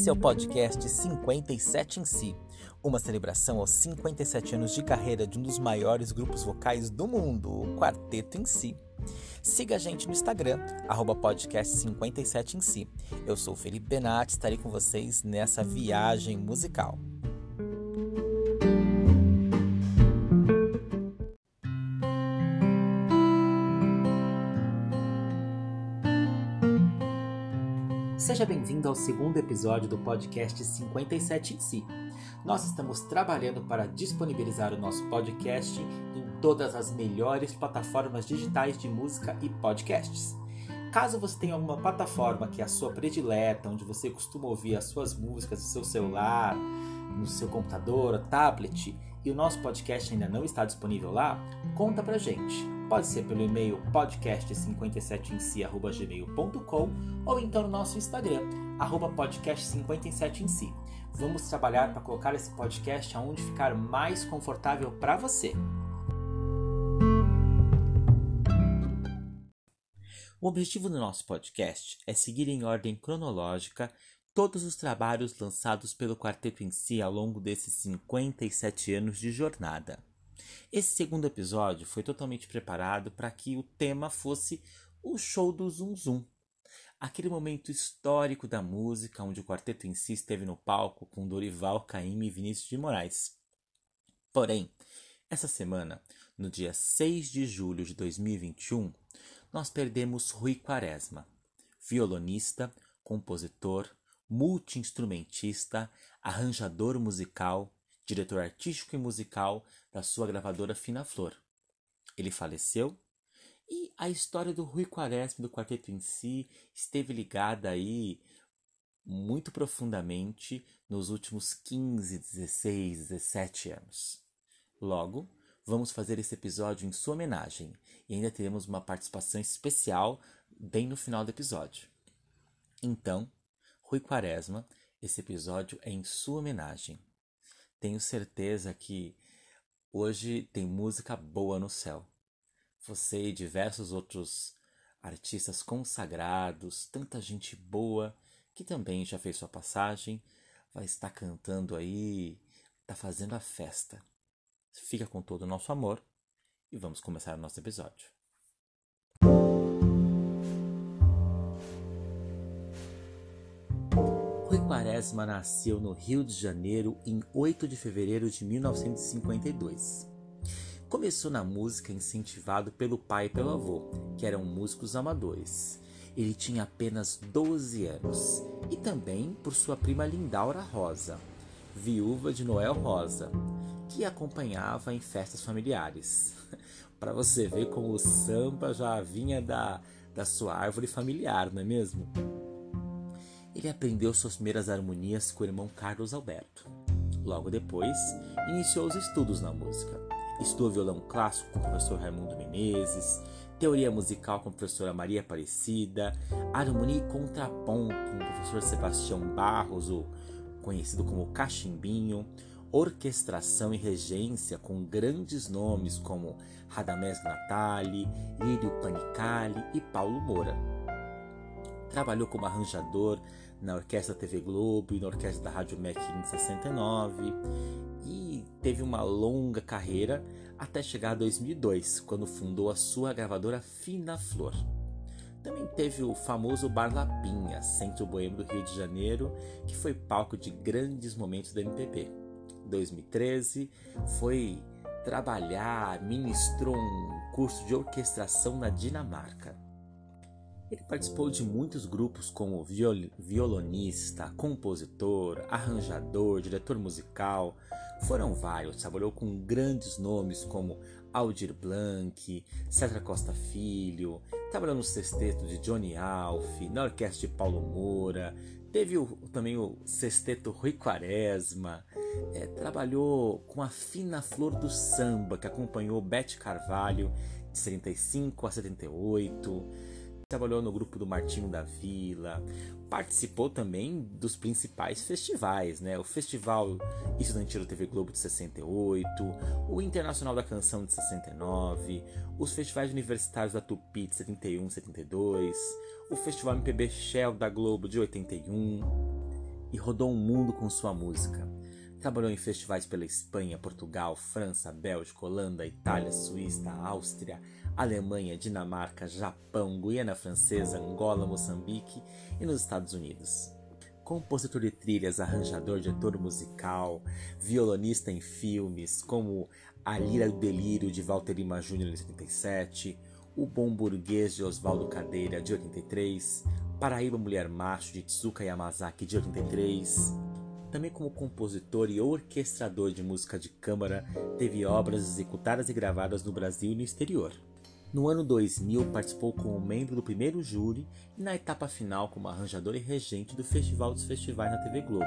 Esse é o podcast 57 em si, uma celebração aos 57 anos de carreira de um dos maiores grupos vocais do mundo, o Quarteto em Si. Siga a gente no Instagram, podcast57 em si. Eu sou Felipe Benatti, estarei com vocês nessa viagem musical. Seja bem-vindo ao segundo episódio do podcast 57 em si. Nós estamos trabalhando para disponibilizar o nosso podcast em todas as melhores plataformas digitais de música e podcasts. Caso você tenha alguma plataforma que é a sua predileta, onde você costuma ouvir as suas músicas no seu celular, no seu computador, tablet, e o nosso podcast ainda não está disponível lá, conta pra gente. Pode ser pelo e-mail podcast57ensi.gmail.com ou então no nosso Instagram, podcast57ensi. Vamos trabalhar para colocar esse podcast aonde ficar mais confortável para você. O objetivo do nosso podcast é seguir em ordem cronológica todos os trabalhos lançados pelo quarteto em si ao longo desses 57 anos de jornada. Esse segundo episódio foi totalmente preparado para que o tema fosse o show do Zum Zum, aquele momento histórico da música onde o quarteto em si esteve no palco com Dorival Caymmi e Vinícius de Moraes. Porém, essa semana, no dia 6 de julho de 2021, nós perdemos Rui Quaresma, violonista, compositor, multiinstrumentista, arranjador musical, diretor artístico e musical da sua gravadora Fina Flor. Ele faleceu e a história do Rui Quaresma do quarteto em si esteve ligada aí muito profundamente nos últimos 15, 16, 17 anos. Logo, vamos fazer esse episódio em sua homenagem e ainda teremos uma participação especial bem no final do episódio. Então, Rui Quaresma, esse episódio é em sua homenagem. Tenho certeza que hoje tem música boa no céu. Você e diversos outros artistas consagrados, tanta gente boa que também já fez sua passagem, vai estar cantando aí, está fazendo a festa. Fica com todo o nosso amor e vamos começar o nosso episódio. Quaresma nasceu no Rio de Janeiro em 8 de fevereiro de 1952. Começou na música incentivado pelo pai e pelo avô, que eram músicos amadores. Ele tinha apenas 12 anos e também por sua prima Lindaura Rosa, viúva de Noel Rosa, que acompanhava em festas familiares. Para você ver como o samba já vinha da, da sua árvore familiar, não é mesmo? Ele aprendeu suas primeiras harmonias com o irmão Carlos Alberto. Logo depois, iniciou os estudos na música. Estudou violão clássico com o professor Raimundo Menezes, teoria musical com a professora Maria Aparecida, harmonia e contraponto com o professor Sebastião Barros, o conhecido como Cachimbinho, orquestração e regência com grandes nomes como Radamés Natali, Lírio Panicali e Paulo Moura. Trabalhou como arranjador na Orquestra TV Globo e na Orquestra da Rádio MEC em 69 e teve uma longa carreira até chegar a 2002, quando fundou a sua gravadora Fina Flor. Também teve o famoso Bar Lapinha, centro boêmio do Rio de Janeiro, que foi palco de grandes momentos da MPB. 2013 foi trabalhar, ministrou um curso de orquestração na Dinamarca. Ele participou de muitos grupos como violonista, compositor, arranjador, diretor musical. Foram vários, trabalhou com grandes nomes como Aldir Blanc, César Costa Filho, trabalhou no sexteto de Johnny Alf, na orquestra de Paulo Moura, teve o, também o sexteto Rui Quaresma, é, trabalhou com a fina flor do samba, que acompanhou Bete Carvalho de 75 a 78, trabalhou no grupo do Martinho da Vila, participou também dos principais festivais, né? O Festival Estudantil TV Globo de 68, o Internacional da Canção de 69, os festivais universitários da Tupi de 71 72, o Festival MPB Shell da Globo de 81. e rodou o mundo com sua música. Trabalhou em festivais pela Espanha, Portugal, França, Bélgica, Holanda, Itália, Suíça, Áustria, Alemanha, Dinamarca, Japão, Guiana Francesa, Angola, Moçambique e nos Estados Unidos. Compositor de trilhas, arranjador, diretor musical, violonista em filmes como A Lira do Delírio de Walter Lima Jr. em 77, O Bom Burguês de Oswaldo Cadeira de 83, Paraíba Mulher Macho de Tsuka Yamazaki de 83. Também como compositor e orquestrador de música de câmara, teve obras executadas e gravadas no Brasil e no exterior. No ano 2000, participou como membro do primeiro júri e na etapa final como arranjador e regente do Festival dos Festivais na TV Globo.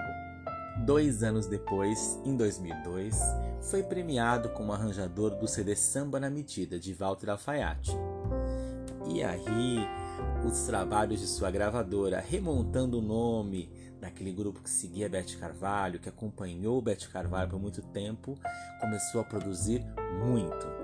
Dois anos depois, em 2002, foi premiado como arranjador do CD Samba na Medida de Walter Alfaiate. E aí, os trabalhos de sua gravadora, remontando o nome daquele grupo que seguia Beth Carvalho, que acompanhou Beth Carvalho por muito tempo, começou a produzir muito.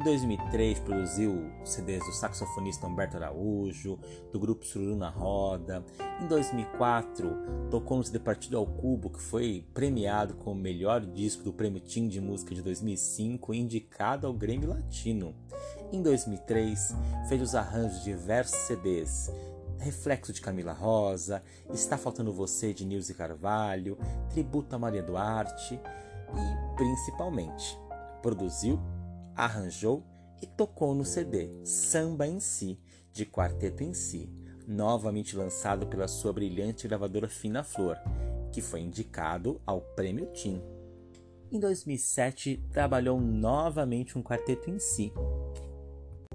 Em 2003, produziu CDs do saxofonista Humberto Araújo, do grupo Sururu na Roda. Em 2004, tocou no CD Partido ao Cubo, que foi premiado como melhor disco do Prêmio Tim de Música de 2005 e indicado ao Grêmio Latino. Em 2003, fez os arranjos de diversos CDs, Reflexo de Camila Rosa, Está Faltando Você de Nilce Carvalho, Tributo a Maria Duarte e, principalmente, produziu arranjou e tocou no CD Samba em Si, de Quarteto em Si, novamente lançado pela sua brilhante gravadora Fina Flor, que foi indicado ao Prêmio Tim. Em 2007, trabalhou novamente um quarteto em si.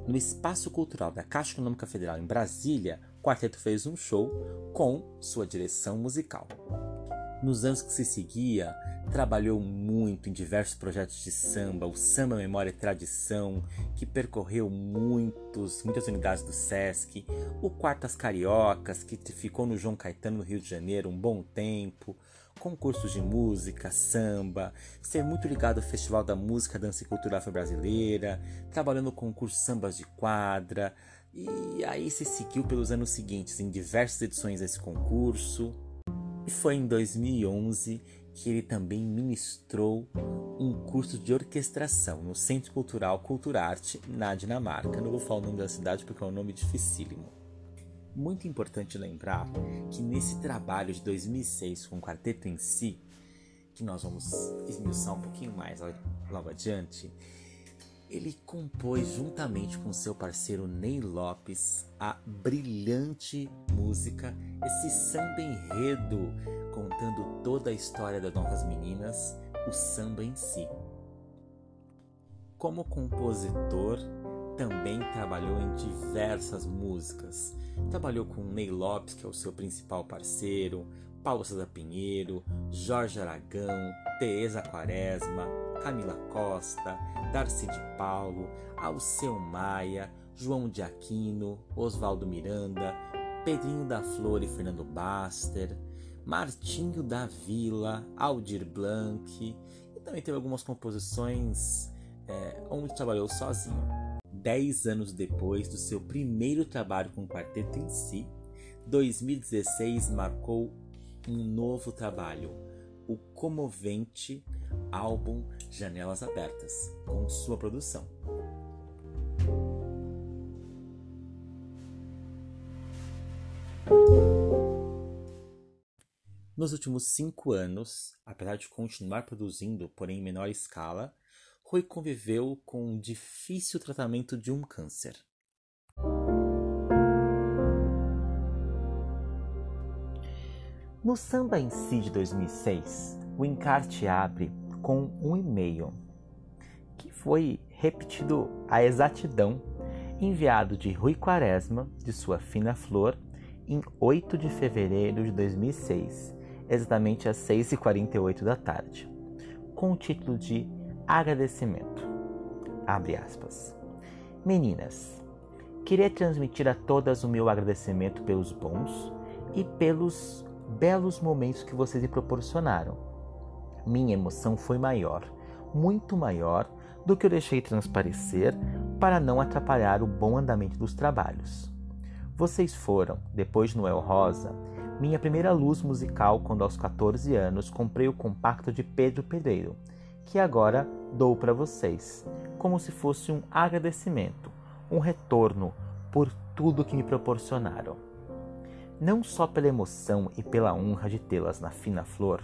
No Espaço Cultural da Caixa Econômica Federal em Brasília, o quarteto fez um show com sua direção musical. Nos anos que se seguia, Trabalhou muito em diversos projetos de samba, o Samba Memória e Tradição, que percorreu muitos, muitas unidades do SESC, o Quartas Cariocas, que ficou no João Caetano, no Rio de Janeiro, um bom tempo, concursos de música, samba, ser muito ligado ao Festival da Música, Dança e Cultura Afro-Brasileira, trabalhando no concurso Sambas de Quadra, e aí se seguiu pelos anos seguintes em diversas edições desse concurso. E foi em 2011 que ele também ministrou um curso de orquestração no Centro Cultural Culturarte na Dinamarca. Não vou falar o nome da cidade porque é um nome dificílimo. Muito importante lembrar que nesse trabalho de 2006 com o quarteto em si, que nós vamos esmiuçar um pouquinho mais logo adiante, ele compôs juntamente com seu parceiro Ney Lopes a brilhante música, esse samba enredo contando toda a história das novas meninas, o samba em si. Como compositor, também trabalhou em diversas músicas. Trabalhou com Ney Lopes, que é o seu principal parceiro, Paulo César Pinheiro, Jorge Aragão, Teresa Quaresma, Camila Costa, Darcy de Paulo, Alceu Maia, João de Aquino, Oswaldo Miranda, Pedrinho da Flor e Fernando Baster, Martinho da Vila, Aldir Blanc e também teve algumas composições é, onde trabalhou sozinho. Dez anos depois do seu primeiro trabalho com o quarteto em si, 2016 marcou um novo trabalho, o comovente álbum Janelas Abertas, com sua produção. Nos últimos cinco anos, apesar de continuar produzindo, porém em menor escala, Rui conviveu com um difícil tratamento de um câncer. No samba em si de 2006, o encarte abre com um e-mail que foi repetido à exatidão, enviado de Rui Quaresma, de sua fina flor, em 8 de fevereiro de 2006, exatamente às 6h48 da tarde, com o título de Agradecimento. Abre aspas. Meninas, queria transmitir a todas o meu agradecimento pelos bons e pelos belos momentos que vocês me proporcionaram. Minha emoção foi maior, muito maior do que eu deixei transparecer para não atrapalhar o bom andamento dos trabalhos. Vocês foram, depois de Noel Rosa, minha primeira luz musical quando aos 14 anos comprei o compacto de Pedro Pedreiro, que agora dou para vocês, como se fosse um agradecimento, um retorno por tudo que me proporcionaram. Não só pela emoção e pela honra de tê-las na fina flor,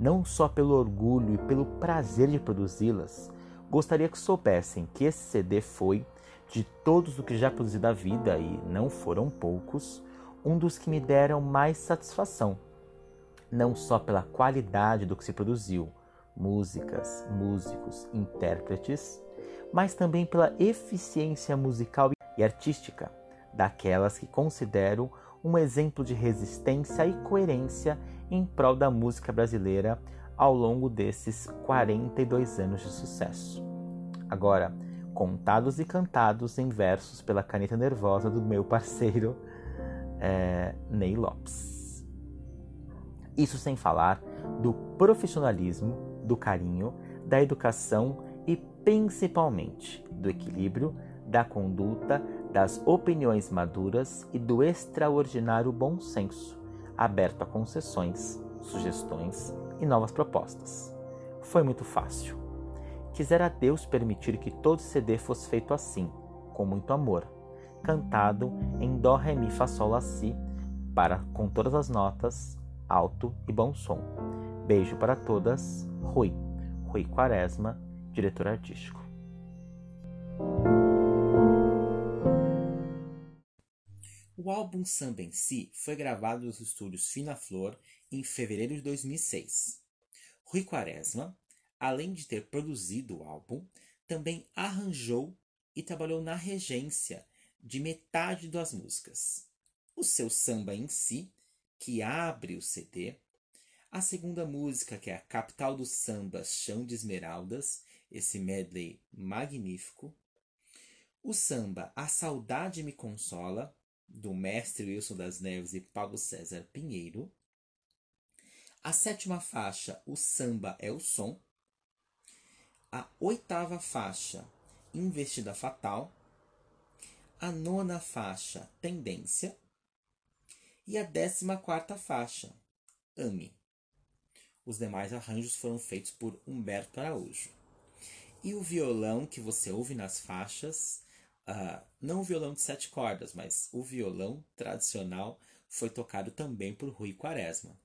não só pelo orgulho e pelo prazer de produzi-las, gostaria que soubessem que esse CD foi, de todos o que já produzi da vida, e não foram poucos, um dos que me deram mais satisfação. Não só pela qualidade do que se produziu, músicas, músicos, intérpretes, mas também pela eficiência musical e artística, daquelas que considero um exemplo de resistência e coerência em prol da música brasileira ao longo desses 42 anos de sucesso. Agora, contados e cantados em versos pela caneta nervosa do meu parceiro é, Ney Lopes. Isso sem falar do profissionalismo, do carinho, da educação e principalmente do equilíbrio, da conduta, das opiniões maduras e do extraordinário bom senso, aberto a concessões, sugestões e novas propostas. Foi muito fácil. Quisera Deus permitir que todo CD fosse feito assim, com muito amor, cantado em Dó, Ré, Mi, Fá, Sol, Lá, Si, para com todas as notas, alto e bom som. Beijo para todas, Rui. Rui Quaresma, diretor artístico. O álbum Samba em Si foi gravado nos estúdios Fina Flor em fevereiro de 2006. Rui Quaresma, além de ter produzido o álbum, também arranjou e trabalhou na regência de metade das músicas. O seu samba em si, que abre o CD, a segunda música, que é a capital do samba, Chão de Esmeraldas, esse medley magnífico. O samba A Saudade Me Consola, do mestre Wilson das Neves e Paulo César Pinheiro. A sétima faixa, O Samba é o Som. A oitava faixa, Investida Fatal, a nona faixa, Tendência, e a décima quarta faixa, Ame. Os demais arranjos foram feitos por Humberto Araújo. E o violão que você ouve nas faixas, uh, não o violão de sete cordas, mas o violão tradicional foi tocado também por Rui Quaresma,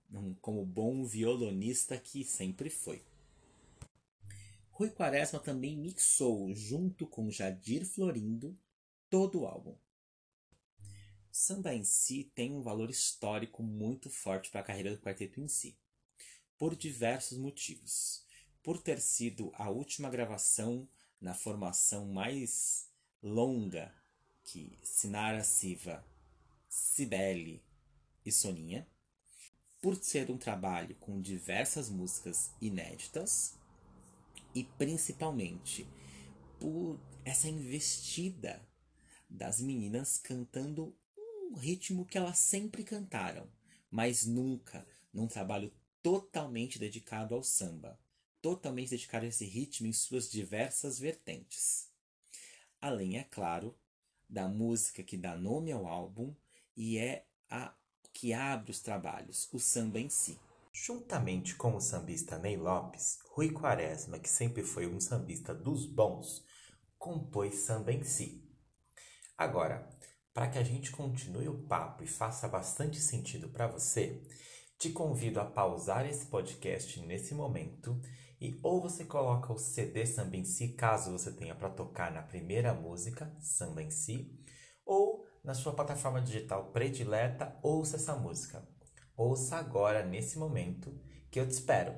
como bom violonista que sempre foi. Rui Quaresma também mixou, junto com Jadir Florindo, todo o álbum. Samba em si tem um valor histórico muito forte para a carreira do quarteto em si, por diversos motivos. Por ter sido a última gravação na formação mais longa que Sinara Siva, Cibele e Soninha, por ser um trabalho com diversas músicas inéditas e principalmente por essa investida das meninas cantando um ritmo que elas sempre cantaram, mas nunca num trabalho totalmente dedicado ao samba, totalmente dedicado a esse ritmo em suas diversas vertentes. Além, é claro, da música que dá nome ao álbum e é a que abre os trabalhos, o samba em si. Juntamente com o sambista Ney Lopes, Rui Quaresma, que sempre foi um sambista dos bons, compôs samba em si, Agora, para que a gente continue o papo e faça bastante sentido para você, te convido a pausar esse podcast nesse momento e ou você coloca o CD Samba em Si, caso você tenha para tocar na primeira música, Samba em Si, ou na sua plataforma digital predileta, ouça essa música. Ouça agora, nesse momento, que eu te espero.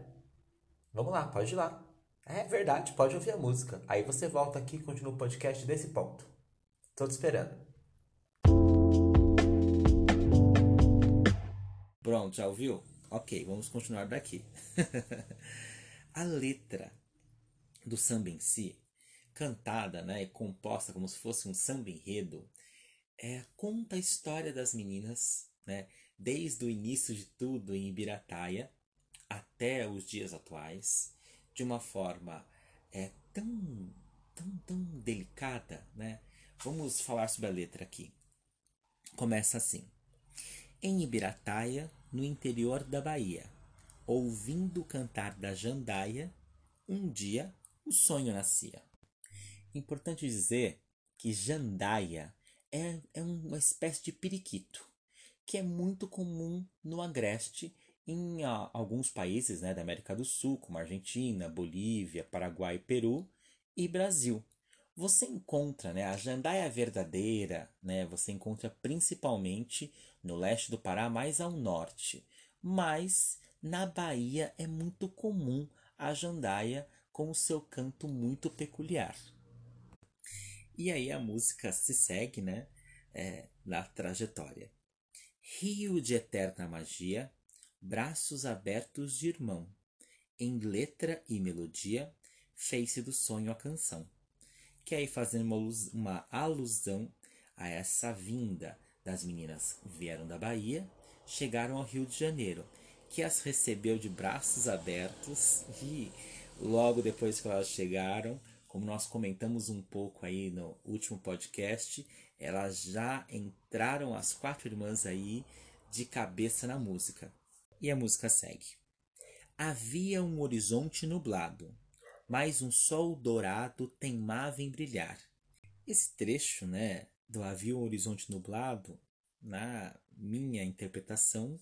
Vamos lá, pode ir lá. É verdade, pode ouvir a música. Aí você volta aqui e continua o podcast desse ponto. Tô te esperando. Pronto, já ouviu? Ok, vamos continuar daqui. a letra do samba em si, cantada né, e composta como se fosse um samba enredo, é, conta a história das meninas, né, desde o início de tudo em Ibirataia até os dias atuais, de uma forma é, tão, tão, tão delicada, né? Vamos falar sobre a letra aqui. Começa assim. Em Ibirataia, no interior da Bahia, ouvindo o cantar da jandaia, um dia o sonho nascia. Importante dizer que jandaia é, é uma espécie de periquito, que é muito comum no agreste em uh, alguns países né, da América do Sul, como Argentina, Bolívia, Paraguai, Peru e Brasil. Você encontra né, a jandaia verdadeira, né, você encontra principalmente no leste do Pará, mais ao norte. Mas na Bahia é muito comum a jandaia com o seu canto muito peculiar. E aí a música se segue né, é, na trajetória. Rio de eterna magia, braços abertos de irmão, em letra e melodia, fez-se do sonho a canção. Que aí fazendo uma, alusão a essa vinda das meninas vieram da Bahia, chegaram ao Rio de Janeiro, que as recebeu de braços abertos e logo depois que elas chegaram, como nós comentamos um pouco aí no último podcast, elas já entraram as quatro irmãs aí de cabeça na música. E a música segue. Havia um horizonte nublado, mas um sol dourado teimava em brilhar. Esse trecho, né, do Havia um horizonte nublado, na minha interpretação,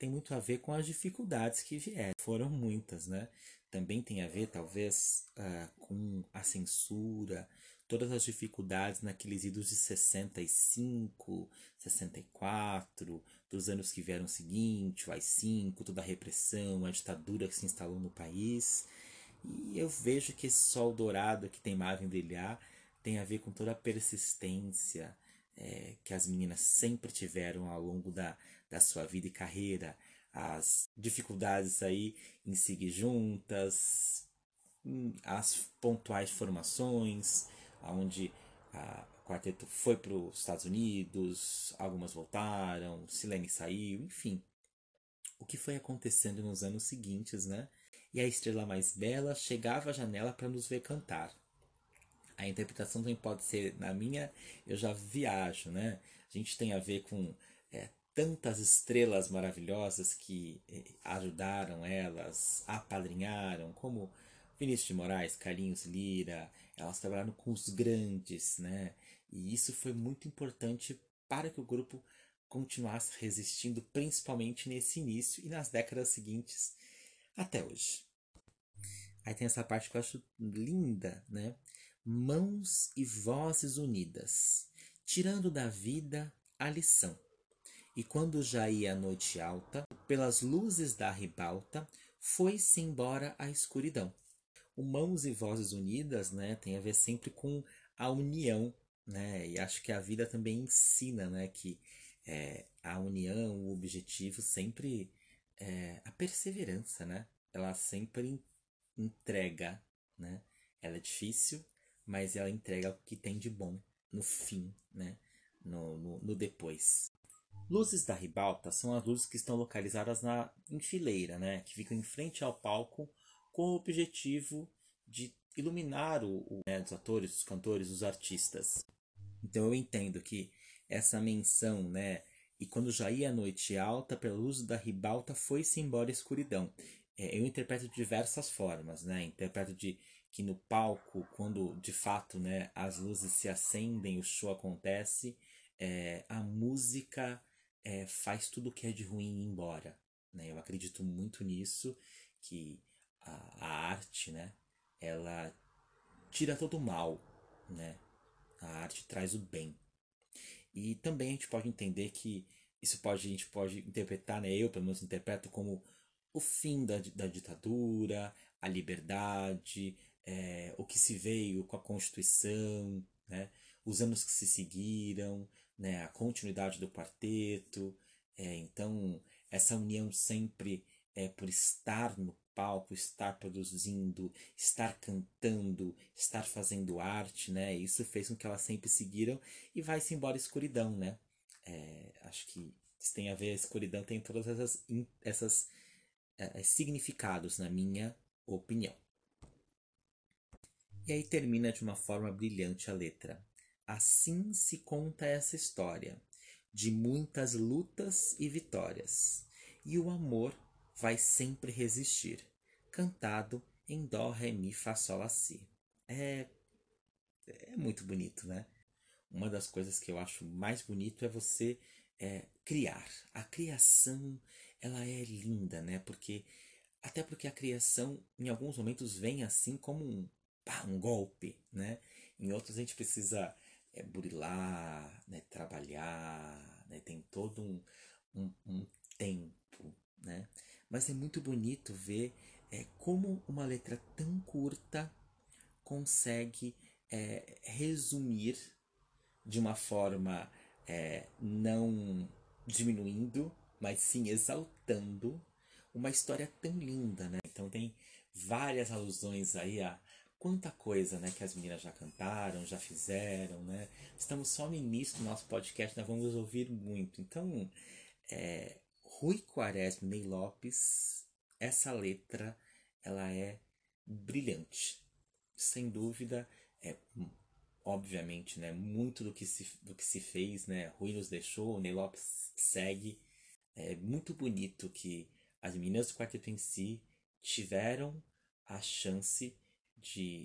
tem muito a ver com as dificuldades que vieram. Foram muitas, né? Também tem a ver, talvez, uh, com a censura, todas as dificuldades naqueles idos de 65, 64, dos anos que vieram seguinte, o AI-5, toda a repressão, a ditadura que se instalou no país. E eu vejo que esse sol dourado que teimava em brilhar tem a ver com toda a persistência é, que as meninas sempre tiveram ao longo da, da sua vida e carreira, as dificuldades aí em seguir juntas, as pontuais formações, onde a quarteto foi para os Estados Unidos, algumas voltaram, Silene saiu, enfim. O que foi acontecendo nos anos seguintes, né? E a estrela mais bela chegava à janela para nos ver cantar. A interpretação também pode ser, na minha, eu já viajo, né? A gente tem a ver com é, tantas estrelas maravilhosas que é, ajudaram elas, apadrinharam, como Vinícius de Moraes, Carlinhos Lira, elas trabalharam com os grandes, né? E isso foi muito importante para que o grupo continuasse resistindo, principalmente nesse início e nas décadas seguintes até hoje. Aí tem essa parte que eu acho linda, né? Mãos e vozes unidas, tirando da vida a lição. E quando já ia a noite alta, pelas luzes da ribalta, foi-se embora a escuridão. O Mãos e Vozes Unidas, né, tem a ver sempre com a união, né, e acho que a vida também ensina, né, que é, a união, o objetivo sempre é a perseverança, né, ela sempre entrega, né, ela é difícil, mas ela entrega o que tem de bom no fim, né, no, no, no depois. Luzes da ribalta são as luzes que estão localizadas na em fileira, né, que ficam em frente ao palco com o objetivo de iluminar o, o né, os atores, os cantores, os artistas. Então eu entendo que essa menção, né, e quando já ia a noite alta, pela luz da ribalta foi-se embora a escuridão. É, eu interpreto de diversas formas, né? Interpreto de que no palco, quando de fato, né, as luzes se acendem, o show acontece, é, a música é, faz tudo o que é de ruim embora. Né? Eu acredito muito nisso, que a, a arte, né? Ela tira todo o mal, né? A arte traz o bem. E também a gente pode entender que isso pode a gente pode interpretar, né? Eu pelo menos interpreto como o fim da, da ditadura, a liberdade, é, o que se veio com a Constituição, né? Os anos que se seguiram, né? A continuidade do quarteto. É, então essa união sempre é por estar no palco, estar produzindo, estar cantando, estar fazendo arte, né? Isso fez com que elas sempre seguiram e vai-se embora a escuridão, né? É, acho que isso tem a ver, a escuridão tem todas essas, essas é, é, significados, na minha opinião. E aí termina de uma forma brilhante a letra. Assim se conta essa história, de muitas lutas e vitórias, e o amor vai sempre resistir. Cantado em Dó, Ré, Mi, Fá, Sol, Lá, Si. É, é muito bonito, né? Uma das coisas que eu acho mais bonito é você é, criar. A criação, ela é linda, né? Porque até porque a criação, em alguns momentos, vem assim como um, pá, um golpe, né? Em outros a gente precisa é, burilar, né? trabalhar, né? tem todo um, um, um tempo, né? Mas é muito bonito ver é, como uma letra tão curta consegue é, resumir de uma forma é, não diminuindo, mas sim exaltando uma história tão linda, né? Então tem várias alusões aí a quanta coisa, né, que as meninas já cantaram, já fizeram, né? Estamos só no início do nosso podcast, nós vamos ouvir muito. Então, é, Rui Quaresma Ney Lopes, essa letra, ela é brilhante. Sem dúvida, é obviamente, né, muito do que se, do que se fez, né, Rui nos deixou, Ney Lopes segue. É muito bonito que as meninas do quarteto em si tiveram a chance de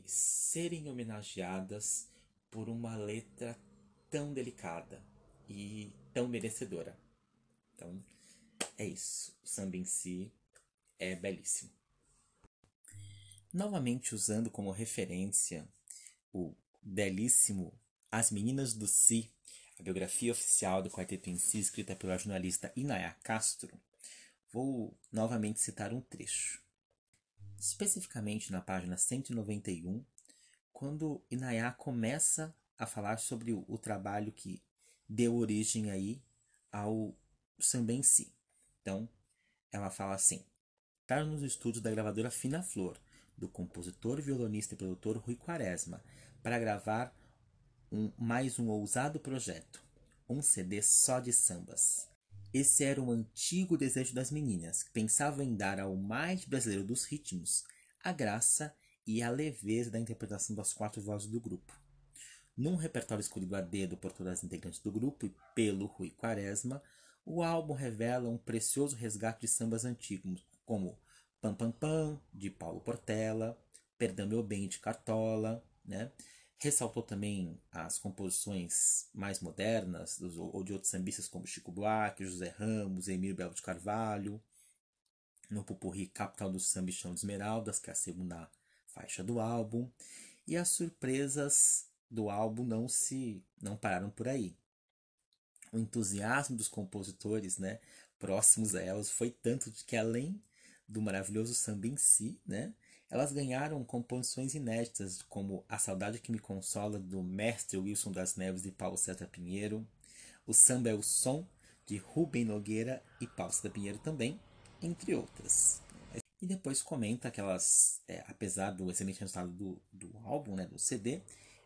serem homenageadas por uma letra tão delicada e tão merecedora. Então, é isso. O samba em si é belíssimo. Novamente usando como referência o belíssimo As Meninas do Si, a biografia oficial do Quarteto em Si, escrita pela jornalista Inaya Castro, Vou novamente citar um trecho. Especificamente na página 191, quando Inayá começa a falar sobre o, trabalho que deu origem aí ao samba em si. Então, ela fala assim: Estar nos estúdios da gravadora Fina Flor, do compositor, violonista e produtor Rui Quaresma, para gravar um, mais um ousado projeto, um CD só de sambas. Esse era o antigo desejo das meninas, que pensavam em dar ao mais brasileiro dos ritmos a graça e a leveza da interpretação das quatro vozes do grupo. Num repertório escolhido a dedo por todas as integrantes do grupo e pelo Rui Quaresma, o álbum revela um precioso resgate de sambas antigos, como Pam Pam Pam, de Paulo Portela, Perdão Meu Bem, de Cartola, né? Ressaltou também as composições mais modernas dos, ou de outros sambistas como Chico Buarque, José Ramos, Emílio Belo de Carvalho. No Pupurri Capital do Samba Chão de Esmeraldas, que é a segunda faixa do álbum. E as surpresas do álbum não se não pararam por aí. O entusiasmo dos compositores né, próximos a elas foi tanto de que além do maravilhoso samba em si, né, elas ganharam composições inéditas, como A Saudade que Me Consola, do mestre Wilson das Neves e Paulo César Pinheiro, O Samba é o Som, de Rubem Nogueira e Paulo César Pinheiro também, entre outras. E depois comenta que elas, é, apesar do excelente resultado do, do álbum, né, do CD,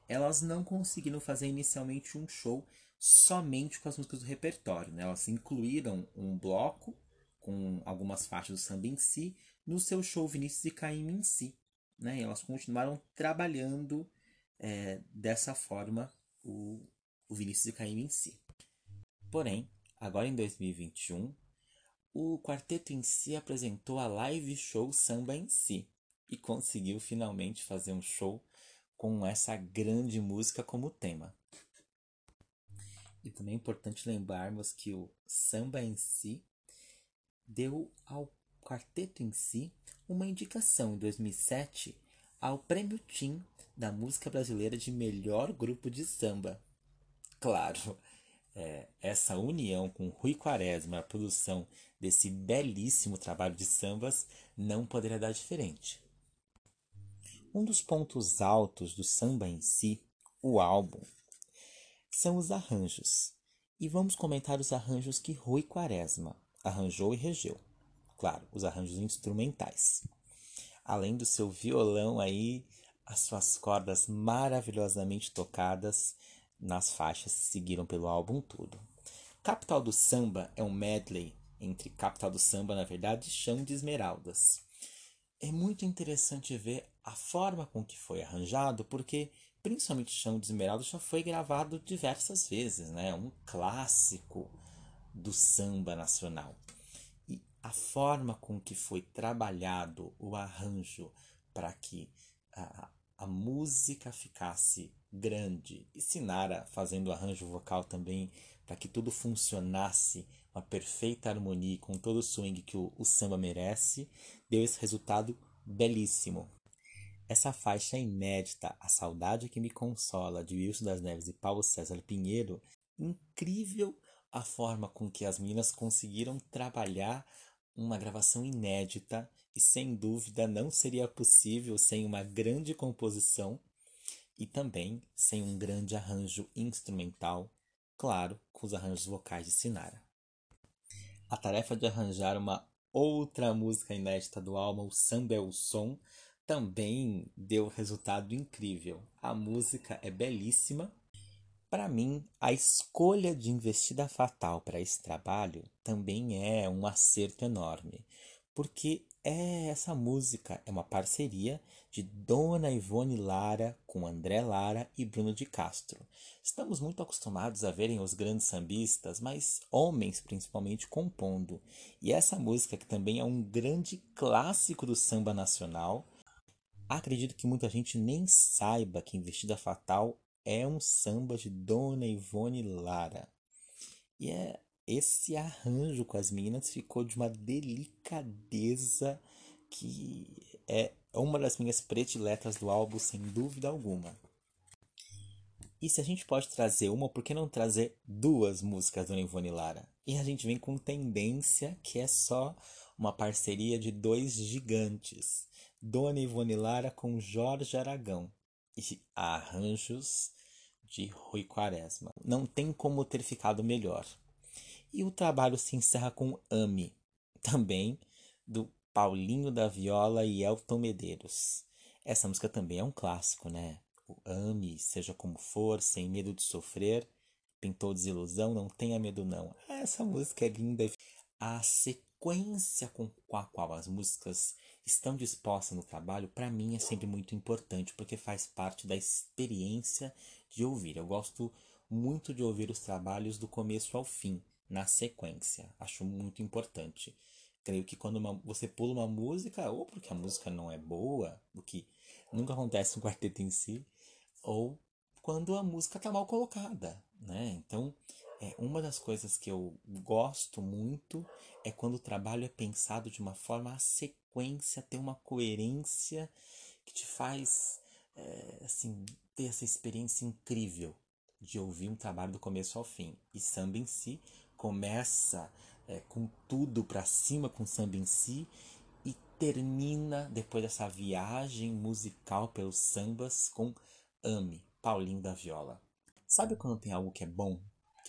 elas não conseguiram fazer inicialmente um show somente com as músicas do repertório. Né? Elas incluíram um bloco com algumas faixas do samba em si, no seu show Vinícius e Caim em si. Né? E elas continuaram trabalhando é, dessa forma o, o Vinícius e Caim em si. Porém, agora em 2021, o quarteto em si apresentou a live show Samba em Si e conseguiu finalmente fazer um show com essa grande música como tema. E também é importante lembrarmos que o Samba em Si deu ao quarteto em si uma indicação em 2007 ao Prêmio Tim da música brasileira de melhor grupo de samba. Claro, é, essa união com Rui Quaresma, a produção desse belíssimo trabalho de sambas, não poderia dar diferente. Um dos pontos altos do samba em si, o álbum, são os arranjos. E vamos comentar os arranjos que Rui Quaresma arranjou e regeu claro, os arranjos instrumentais. Além do seu violão aí, as suas cordas maravilhosamente tocadas nas faixas que seguiram pelo álbum todo. Capital do Samba é um medley entre Capital do Samba, na verdade, e Chão de Esmeraldas. É muito interessante ver a forma com que foi arranjado, porque principalmente Chão de Esmeralda, já foi gravado diversas vezes, né? Um clássico do samba nacional. A forma com que foi trabalhado o arranjo para que a, a música ficasse grande e Sinara fazendo arranjo vocal também para que tudo funcionasse uma perfeita harmonia com todo o swing que o, o samba merece, deu esse resultado belíssimo. Essa faixa inédita, A Saudade que Me Consola, de Wilson das Neves e Paulo César Pinheiro, incrível a forma com que as meninas conseguiram trabalhar uma gravação inédita e sem dúvida não seria possível sem uma grande composição e também sem um grande arranjo instrumental, claro, com os arranjos vocais de Sinara. A tarefa de arranjar uma outra música inédita do álbum O Samba é o Som também deu resultado incrível. A música é belíssima. Para mim, a escolha de Investida Fatal para esse trabalho também é um acerto enorme, porque é essa música é uma parceria de Dona Ivone Lara com André Lara e Bruno de Castro. Estamos muito acostumados a verem os grandes sambistas, mas homens principalmente compondo. E essa música que também é um grande clássico do samba nacional, Acredito que muita gente nem saiba que Investida Fatal é um samba de Dona Ivone Lara. E é esse arranjo com as meninas ficou de uma delicadeza que é uma das minhas prediletas do álbum, sem dúvida alguma. E se a gente pode trazer uma, por que não trazer duas músicas do Ivone Lara? E a gente vem com tendência que é só uma parceria de dois gigantes. Dona Ivone Lara com Jorge Aragão e arranjos de Rui Quaresma. Não tem como ter ficado melhor. E o trabalho se encerra com Ame, também do Paulinho da Viola e Elton Medeiros. Essa música também é um clássico, né? O Ame, seja como for, sem medo de sofrer, pintou desilusão, não tenha medo não. Essa música é linda. A sequência com a qual as músicas estão dispostas no trabalho, para mim é sempre muito importante, porque faz parte da experiência de ouvir. Eu gosto muito de ouvir os trabalhos do começo ao fim, na sequência. Acho muito importante. Creio que quando uma, você pula uma música, ou porque a música não é boa, o que nunca acontece no quarteto em si, ou quando a música está mal colocada, né? Então, é, uma das coisas que eu gosto muito é quando o trabalho é pensado de uma forma a sequência, ter uma coerência que te faz é, assim, ter essa experiência incrível de ouvir um trabalho do começo ao fim. E samba em si começa é, com tudo para cima com samba em si e termina depois dessa viagem musical pelos sambas com Ame, Paulinho da Viola. Sabe quando tem algo que é bom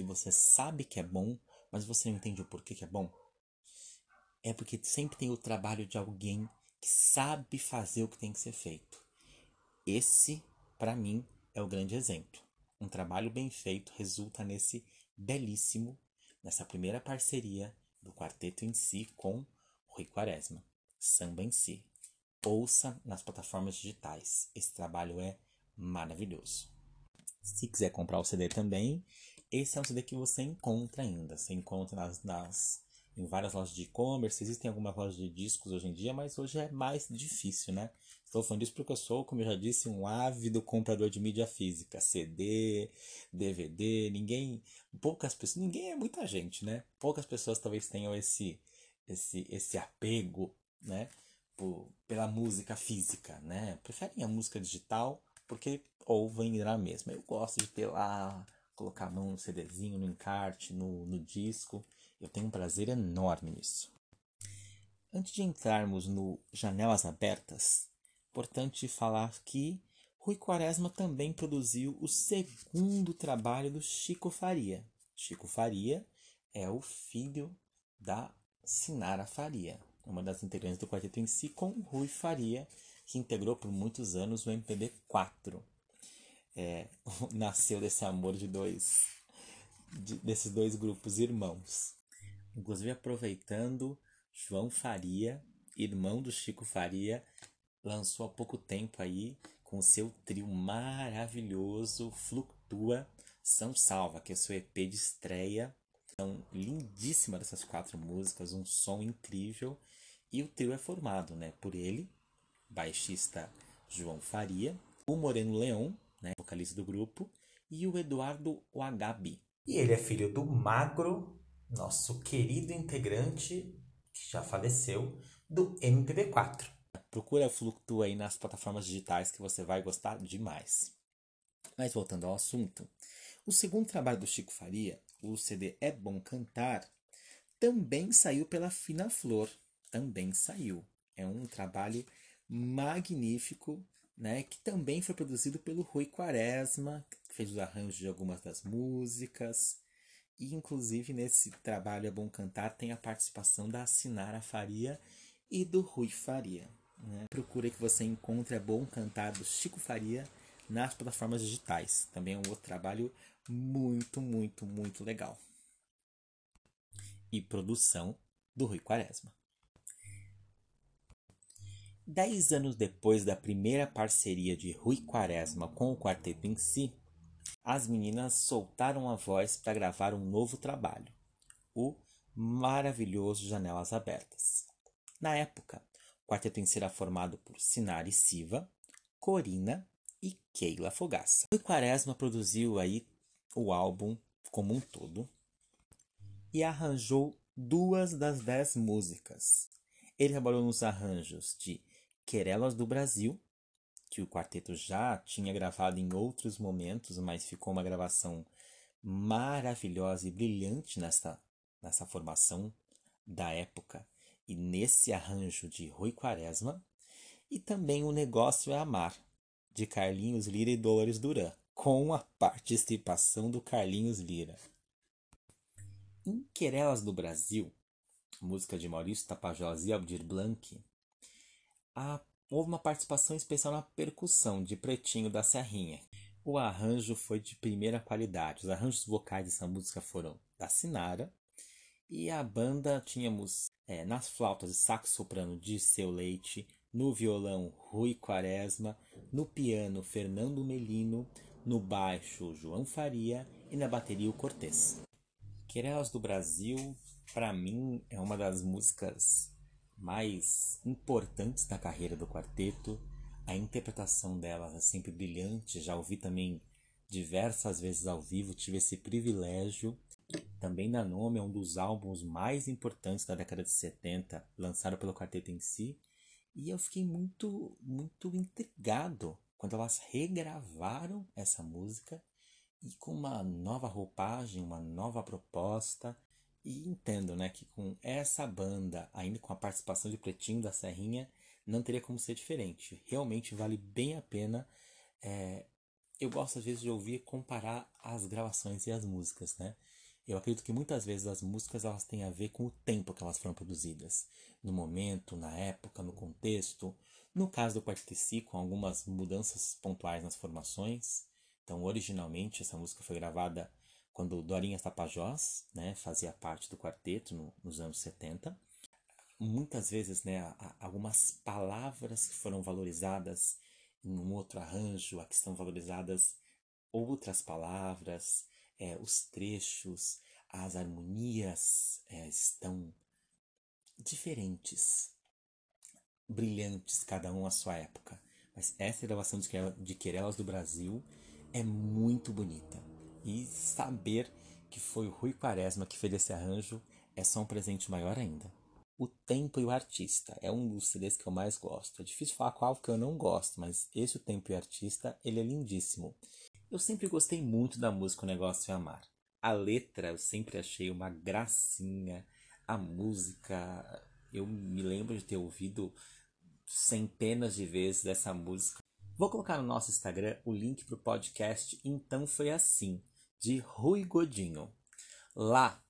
que você sabe que é bom, mas você não entende o porquê que é bom? É porque sempre tem o trabalho de alguém que sabe fazer o que tem que ser feito. Esse, para mim, é o grande exemplo. Um trabalho bem feito resulta nesse belíssimo, nessa primeira parceria do quarteto em si com Rui Quaresma, Samba em si. Ouça nas plataformas digitais. Esse trabalho é maravilhoso. Se quiser comprar o CD também, esse é um CD que você encontra ainda. Você encontra nas, nas em várias lojas de e-commerce. Existem algumas lojas de discos hoje em dia, mas hoje é mais difícil, né? Estou falando isso porque eu sou, como eu já disse, um ávido comprador de mídia física, CD, DVD. Ninguém, poucas pessoas, ninguém é muita gente, né? Poucas pessoas talvez tenham esse, esse, esse apego, né? Por, pela música física, né? Preferem a música digital porque ouvem na mesma. Eu gosto de ter lá colocar a mão no CDzinho, no encarte, no, no disco. Eu tenho um prazer enorme nisso. Antes de entrarmos no Janelas Abertas, importante falar que Rui Quaresma também produziu o segundo trabalho do Chico Faria. Chico Faria é o filho da Sinara Faria, uma das integrantes do quarteto em si, com Rui Faria, que integrou por muitos anos o MPB 4 é, nasceu desse amor de dois de, desses dois grupos irmãos. Inclusive aproveitando, João Faria, irmão do Chico Faria, lançou há pouco tempo aí com seu trio maravilhoso Fluctua São Salva, que é o seu EP de estreia. São lindíssimas essas quatro músicas, um som incrível. E o trio é formado né, por ele, baixista João Faria, o Moreno Leão, vocalista do grupo, e o Eduardo Wagabi. E ele é filho do Magro, nosso querido integrante, que já faleceu, do MPB4. Procura Fluctua aí nas plataformas digitais que você vai gostar demais. Mas voltando ao assunto, o segundo trabalho do Chico Faria, o CD É Bom Cantar, também saiu pela Fina Flor. Também saiu. É um trabalho magnífico, né, que também foi produzido pelo Rui Quaresma, que fez os arranjos de algumas das músicas. E, inclusive, nesse trabalho É Bom Cantar tem a participação da Sinara Faria e do Rui Faria. Né? Procure que você encontre É Bom Cantar do Chico Faria nas plataformas digitais. Também é um outro trabalho muito, muito, muito legal. E produção do Rui Quaresma. Dez anos depois da primeira parceria de Rui Quaresma com o quarteto em si, as meninas soltaram a voz para gravar um novo trabalho, o maravilhoso Janelas Abertas. Na época, o quarteto em si era formado por Sinari Siva, Corina e Keila Fogaça. Rui Quaresma produziu aí o álbum como um todo e arranjou duas das dez músicas. Ele trabalhou nos arranjos de Querelas do Brasil, que o quarteto já tinha gravado em outros momentos, mas ficou uma gravação maravilhosa e brilhante nessa, nessa formação da época e nesse arranjo de Rui Quaresma, e também O Negócio é Amar, de Carlinhos Lira e Dolores Duran, com a participação do Carlinhos Lira. Em Querelas do Brasil, música de Maurício Tapajós e Aldir Blanc, a, houve uma participação especial na percussão de Pretinho da Serrinha. O arranjo foi de primeira qualidade. Os arranjos vocais dessa música foram da Sinara. E a banda tínhamos é, nas flautas e sax soprano de Seu Leite, no violão Rui Quaresma, no piano Fernando Melino, no baixo João Faria e na bateria o Cortez. Querelas do Brasil, para mim, é uma das músicas mais importantes da carreira do quarteto. A interpretação delas é sempre brilhante. Já ouvi também diversas vezes ao vivo, tive esse privilégio. Também da Nome é um dos álbuns mais importantes da década de 70, lançado pelo quarteto em si. E eu fiquei muito, muito intrigado quando elas regravaram essa música e com uma nova roupagem, uma nova proposta, e entendo, né, que com essa banda, ainda com a participação de Pretinho da Serrinha, não teria como ser diferente. Realmente vale bem a pena. É, eu gosto às vezes de ouvir comparar as gravações e as músicas, né? Eu acredito que muitas vezes as músicas elas têm a ver com o tempo que elas foram produzidas, no momento, na época, no contexto. No caso do Quarteto Si, com algumas mudanças pontuais nas formações. Então, originalmente essa música foi gravada quando Dorinhas Tapajós né, fazia parte do quarteto no, nos anos 70. Muitas vezes, né, algumas palavras que foram valorizadas em um outro arranjo, aqui estão valorizadas outras palavras, é, os trechos, as harmonias é, estão diferentes, brilhantes, cada um à sua época. Mas essa gravação de Querelas do Brasil é muito bonita e saber que foi o Rui Quaresma que fez esse arranjo é só um presente maior ainda. O Tempo e o Artista é um dos CDs que eu mais gosto. É difícil falar qual que eu não gosto, mas esse O Tempo e o Artista, ele é lindíssimo. Eu sempre gostei muito da música O Negócio é Amar. A letra eu sempre achei uma gracinha. A música, eu me lembro de ter ouvido centenas de vezes dessa música. Vou colocar no nosso Instagram o link para o podcast Então Foi Assim, de Rui Godinho. Lá,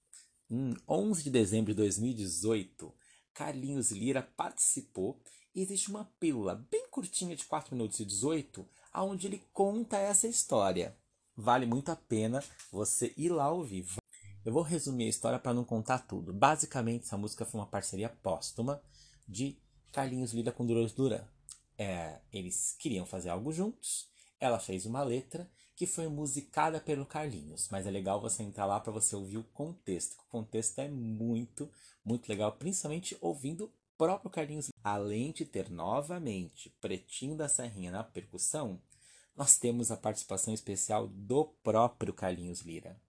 em 11 de dezembro de 2018, Carlinhos Lira participou e existe uma pílula bem curtinha de 4 minutos e 18, onde ele conta essa história. Vale muito a pena você ir lá ouvir. Eu vou resumir a história para não contar tudo. Basicamente, essa música foi uma parceria póstuma de Carlinhos Lira com Dolores Duran. É, eles queriam fazer algo juntos. Ela fez uma letra que foi musicada pelo Carlinhos, mas é legal você entrar lá para você ouvir o contexto. O contexto é muito, muito legal, principalmente ouvindo o próprio Carlinhos. Além de ter novamente Pretinho da Serrinha na percussão, nós temos a participação especial do próprio Carlinhos Lira.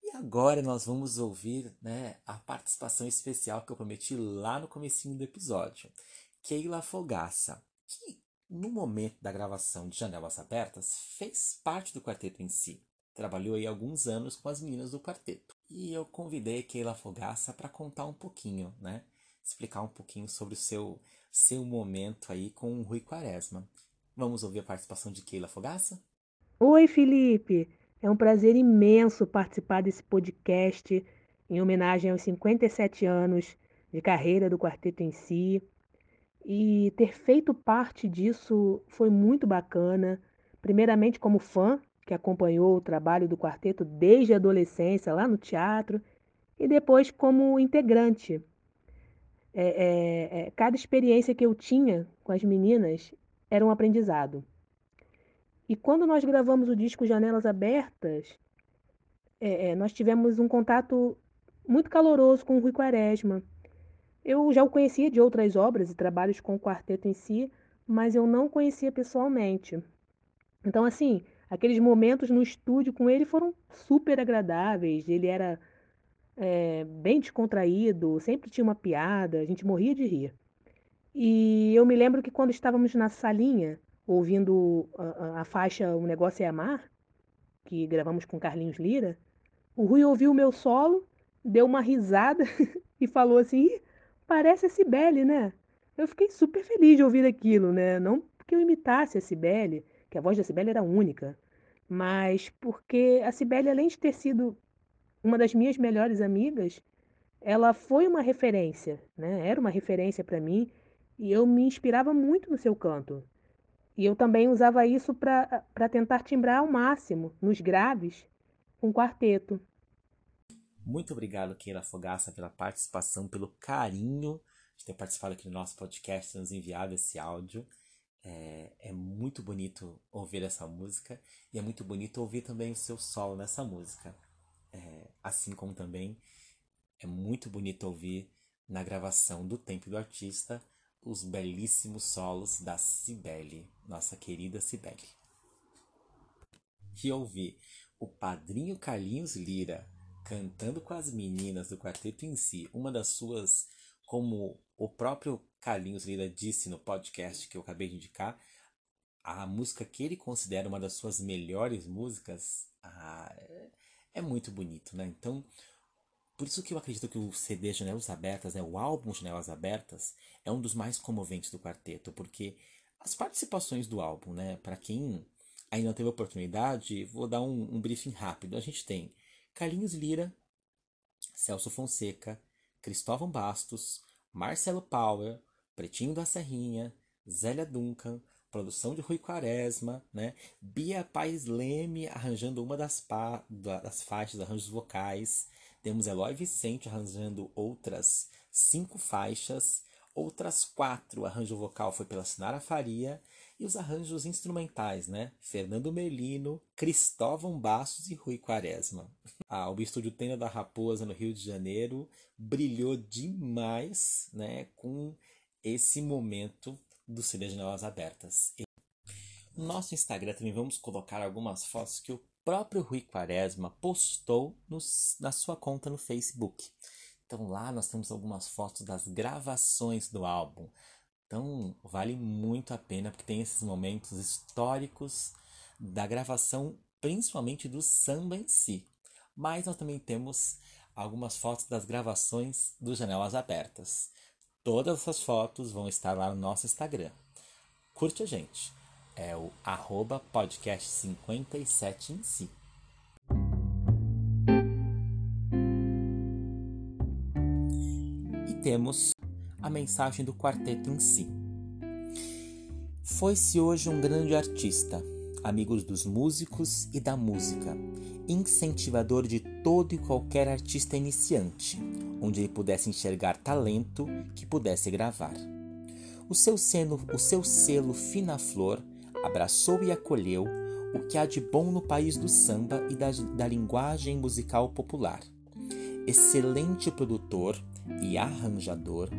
E agora nós vamos ouvir né, a participação especial que eu prometi lá no comecinho do episódio. Keila Fogaça, que no momento da gravação de Janelas Abertas fez parte do quarteto em si. Trabalhou aí alguns anos com as meninas do quarteto. E eu convidei Keila Fogaça para contar um pouquinho, né? Explicar um pouquinho sobre o seu, seu momento aí com o Rui Quaresma. Vamos ouvir a participação de Keila Fogaça? Oi, Felipe! É um prazer imenso participar desse podcast em homenagem aos 57 anos de carreira do quarteto em si. E ter feito parte disso foi muito bacana. Primeiramente, como fã, que acompanhou o trabalho do quarteto desde a adolescência, lá no teatro, e depois como integrante. É, é, é, cada experiência que eu tinha com as meninas era um aprendizado. E quando nós gravamos o disco Janelas Abertas, é, é, nós tivemos um contato muito caloroso com o Rui Quaresma. Eu já o conhecia de outras obras e trabalhos com o quarteto em si, mas eu não conhecia pessoalmente. Então, assim, aqueles momentos no estúdio com ele foram super agradáveis. Ele era é, bem descontraído, sempre tinha uma piada, a gente morria de rir. E eu me lembro que quando estávamos na salinha, ouvindo a, a faixa O Negócio é Amar, que gravamos com Carlinhos Lira, o Rui ouviu o meu solo, deu uma risada e falou assim: parece a Cibele, né? Eu fiquei super feliz de ouvir aquilo, né? Não porque eu imitasse a Cibele, que a voz da Cibele era única, mas porque a Cibele, além de ter sido uma das minhas melhores amigas, ela foi uma referência, né? Era uma referência para mim e eu me inspirava muito no seu canto. E eu também usava isso para tentar timbrar ao máximo, nos graves, com quarteto. Muito obrigado, Keila Fogaça, pela participação, pelo carinho de ter participado aqui do nosso podcast, nos enviado esse áudio. É, é, muito bonito ouvir essa música e é muito bonito ouvir também o seu solo nessa música. É, assim como também é muito bonito ouvir na gravação do Tempo do Artista os belíssimos solos da Cibele, nossa querida Cibele. E ouvir o padrinho Carlinhos Lira cantando com as meninas do quarteto em si, uma das suas, como o próprio Carlinhos Lira disse no podcast que eu acabei de indicar, a música que ele considera uma das suas melhores músicas, ah, é muito bonito, né? Então, por isso que eu acredito que o CD Janelas Abertas, né, o álbum Janelas Abertas, é um dos mais comoventes do quarteto, porque as participações do álbum, né, para quem ainda não teve oportunidade, vou dar um, um briefing rápido. A gente tem Carlinhos Lira, Celso Fonseca, Cristóvão Bastos, Marcelo Power, Pretinho da Serrinha, Zélia Duncan, produção de Rui Quaresma, né? Bia Paes Leme arranjando uma das, pa das faixas, arranjos vocais, temos Eloy Vicente arranjando outras cinco faixas, outras quatro. Arranjo vocal foi pela Sinara Faria e os arranjos instrumentais, né? Fernando Melino, Cristóvão Bastos e Rui Quaresma. Ah, o Estúdio Tenda da Raposa no Rio de Janeiro brilhou demais, né? Com esse momento do CD Janelas Abertas. No nosso Instagram também vamos colocar algumas fotos que o próprio Rui Quaresma postou no, na sua conta no Facebook. Então lá nós temos algumas fotos das gravações do álbum. Então vale muito a pena porque tem esses momentos históricos da gravação, principalmente do samba em si. Mas nós também temos algumas fotos das gravações do Janelas Abertas. Todas essas fotos vão estar lá no nosso Instagram. Curte a gente é o arroba podcast 57 em si. E temos a mensagem do quarteto em si. Foi-se hoje um grande artista, amigos dos músicos e da música, incentivador de todo e qualquer artista iniciante, onde ele pudesse enxergar talento que pudesse gravar. O seu, seno, o seu selo fina flor abraçou e acolheu o que há de bom no país do samba e da, da linguagem musical popular. Excelente produtor e arranjador,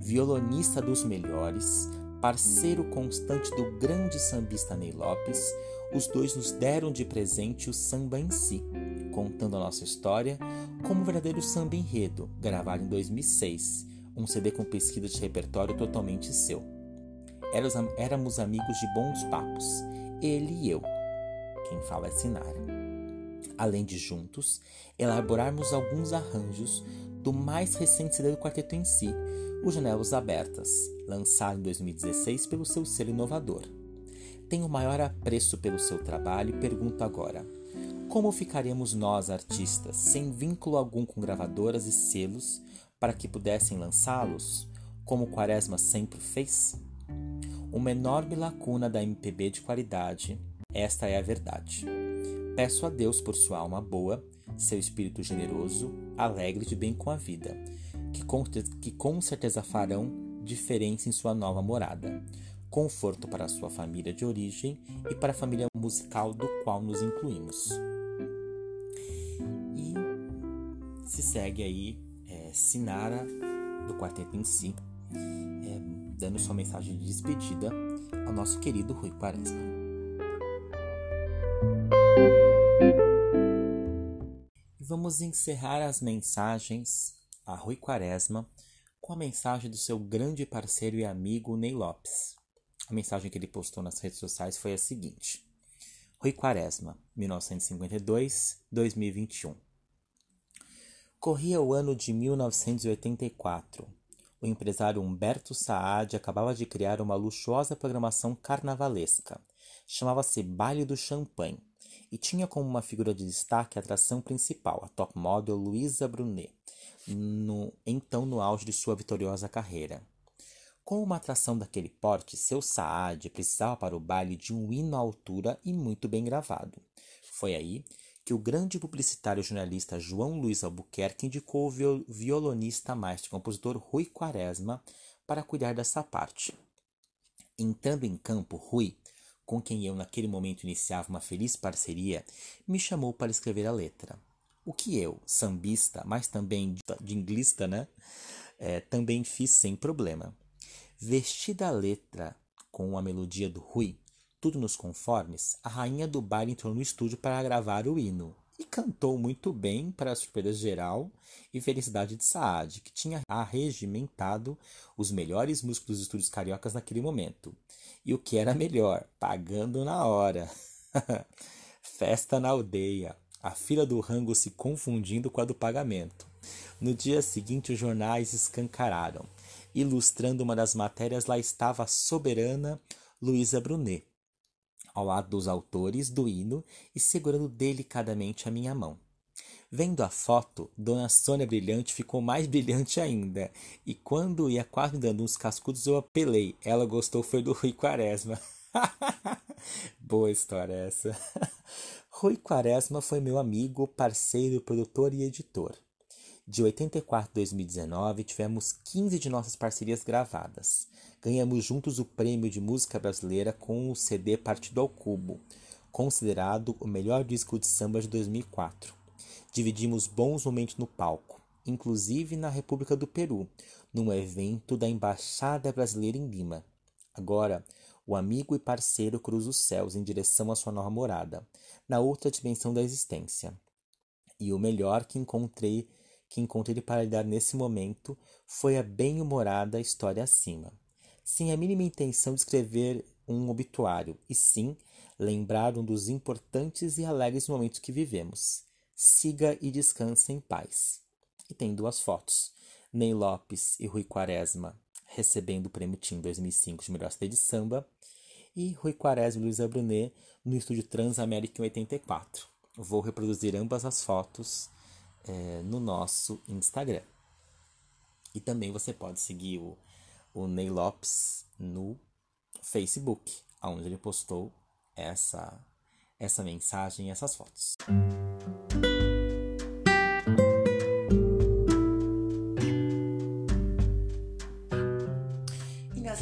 violonista dos melhores, parceiro constante do grande sambista Ney Lopes, os dois nos deram de presente o samba em si, contando a nossa história como um verdadeiro samba enredo, gravado em 2006, um CD com pesquisa de repertório totalmente seu. Éramos amigos de bons papos, ele e eu. Quem fala é Sinara. Além de juntos elaborarmos alguns arranjos do mais recente CD do quarteto em si, o Janelas Abertas, lançado em 2016 pelo seu selo inovador. Tenho maior apreço pelo seu trabalho e pergunto agora: como ficaríamos nós, artistas, sem vínculo algum com gravadoras e selos, para que pudessem lançá-los, como Quaresma sempre fez? Uma enorme lacuna da MPB de qualidade, esta é a verdade. Peço a Deus por sua alma boa, seu espírito generoso, alegre de bem com a vida, que com, que com certeza farão diferença em sua nova morada, conforto para sua família de origem e para a família musical do qual nos incluímos. E se segue aí Sinara, do quarteto em si, é, dando sua mensagem de despedida ao nosso querido Rui Quaresma. Vamos encerrar as mensagens a Rui Quaresma com a mensagem do seu grande parceiro e amigo Ney Lopes. A mensagem que ele postou nas redes sociais foi a seguinte: Rui Quaresma, 1952-2021. Corria o ano de 1984. O empresário Humberto Saad acabava de criar uma luxuosa programação carnavalesca. Chamava-se Baile do Champanhe e tinha como uma figura de destaque a atração principal, a top model Luisa Brunet, no, então no auge de sua vitoriosa carreira. Com uma atração daquele porte, seu Saad precisava para o baile de um hino à altura e muito bem gravado. Foi aí que o grande publicitário jornalista João Luiz Albuquerque indicou o violonista maestro e compositor Rui Quaresma para cuidar dessa parte. Entrando em campo, Rui, com quem eu naquele momento iniciava uma feliz parceria, me chamou para escrever a letra. O que eu, sambista, mas também dinglista, né? É, também fiz sem problema. Vestida a letra com a melodia do Rui, tudo nos conformes, a rainha do baile entrou no estúdio para gravar o hino e cantou muito bem para a surpresa geral e felicidade de Saad, que tinha arregimentado os melhores músicos dos estúdios cariocas naquele momento. E o que era melhor, pagando na hora. Festa na aldeia, a fila do rango se confundindo com a do pagamento. No dia seguinte, os jornais escancararam. Ilustrando uma das matérias, lá estava a soberana Luísa Brunet, ao lado dos autores do hino e segurando delicadamente a minha mão. Vendo a foto, Dona Sônia Brilhante ficou mais brilhante ainda, e quando ia quase me dando uns cascudos, eu apelei. Ela gostou foi do Rui Quaresma. Boa história essa. Rui Quaresma foi meu amigo, parceiro, produtor e editor. De 84 a 2019, tivemos 15 de nossas parcerias gravadas ganhamos juntos o prêmio de música brasileira com o CD Partido ao Cubo, considerado o melhor disco de samba de 2004. Dividimos bons momentos no palco, inclusive na República do Peru, num evento da Embaixada Brasileira em Lima. Agora, o amigo e parceiro cruza os céus em direção à sua nova morada, na outra dimensão da existência. E o melhor que encontrei que encontrei para lhe dar nesse momento foi a bem-humorada história acima sem a mínima intenção de escrever um obituário, e sim lembrar um dos importantes e alegres momentos que vivemos. Siga e descanse em paz. E tem duas fotos. Ney Lopes e Rui Quaresma recebendo o prêmio TIM 2005 de melhor CD de samba e Rui Quaresma e Luísa Brunet no estúdio Transamérica em 84. Vou reproduzir ambas as fotos é, no nosso Instagram. E também você pode seguir o o Ney Lopes no Facebook, onde ele postou essa, essa mensagem, essas fotos.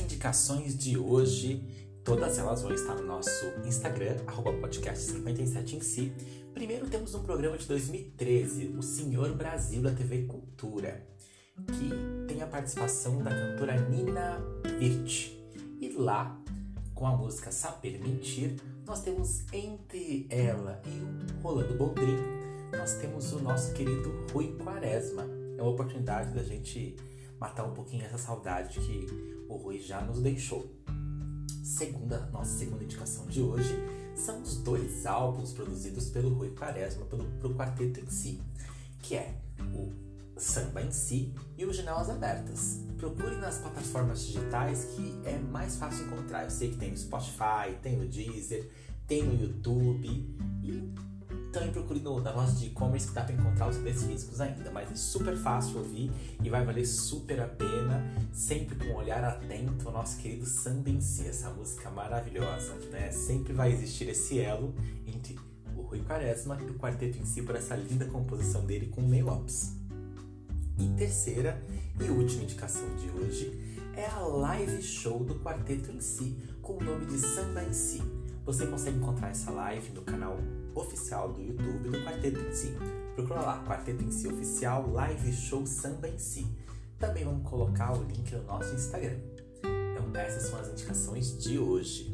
indicações de hoje, todas elas vão estar no nosso Instagram, podcast57 em si. Primeiro temos um programa de 2013, O Senhor Brasil da TV Cultura, que tem a participação da cantora Nina Virt. E lá, com a música Saber Mentir, nós temos entre ela e o Rolando Boldrin, nós temos o nosso querido Rui Quaresma. É uma oportunidade da gente matar um pouquinho essa saudade que o Rui já nos deixou. Segunda, nossa segunda indicação de hoje são os dois álbuns produzidos pelo Rui Quaresma, pelo, quarteto em si, que é o Samba em Si e o Janelas Abertas. Procure nas plataformas digitais que é mais fácil encontrar. Eu sei que tem no Spotify, tem no Deezer, tem no YouTube e também procure no, na loja de e-commerce que dá para encontrar os CDs físicos ainda, mas é super fácil ouvir e vai valer super a pena, sempre com um olhar atento ao nosso querido Samba em Si, essa música maravilhosa, né? Sempre vai existir esse elo entre o Rui Quaresma e o quarteto em si por essa linda composição dele com o Ney Lopes. E terceira e última indicação de hoje é a live show do quarteto em si, com o nome de Samba em Si. Você consegue encontrar essa live no canal oficial do YouTube do Quarteto em Si. Procura lá, Quarteto em Si Oficial Live Show Samba em Si. Também vamos colocar o link no nosso Instagram. Então essas são as indicações de hoje.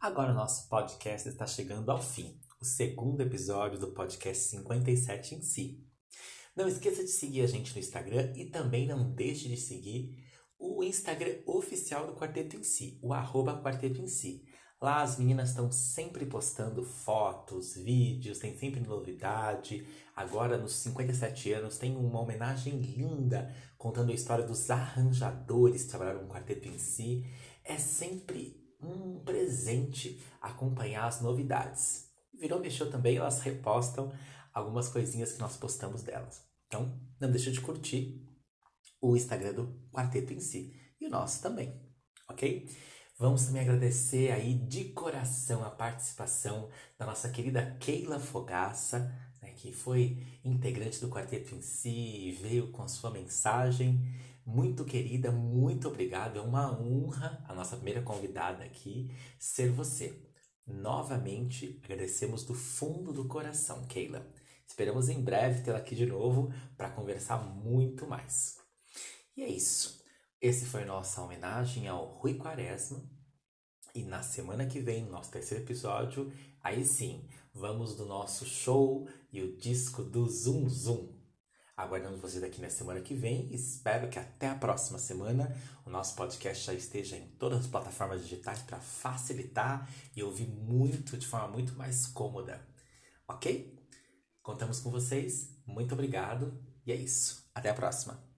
Agora nosso podcast está chegando ao fim, o segundo episódio do podcast 57 em si. Não esqueça de seguir a gente no Instagram e também não deixe de seguir o Instagram oficial do Quarteto em Si, o arroba Quarteto em Si. Lá as meninas estão sempre postando fotos, vídeos, tem sempre novidade. Agora, nos 57 anos, tem uma homenagem linda contando a história dos arranjadores que trabalharam no Quarteto em Si. É sempre um presente acompanhar as novidades. Virou mexeu também, elas repostam algumas coisinhas que nós postamos delas. Então, não deixa de curtir o Instagram do quarteto em si e o nosso também, ok? Vamos também agradecer aí de coração a participação da nossa querida Keila Fogaça, né, que foi integrante do quarteto em si e veio com a sua mensagem. Muito querida, muito obrigado. É uma honra a nossa primeira convidada aqui ser você. Novamente agradecemos do fundo do coração, Keila. Esperamos em breve tê-la aqui de novo para conversar muito mais. E é isso. Esse foi nossa homenagem ao Rui Quaresma. E na semana que vem, nosso terceiro episódio, aí sim, vamos do nosso show e o disco do Zum Zum. Aguardamos vocês aqui na semana que vem. Espero que até a próxima semana o nosso podcast já esteja em todas as plataformas digitais para facilitar e ouvir muito de forma muito mais cômoda. Ok? Contamos com vocês. Muito obrigado. E é isso. Até a próxima.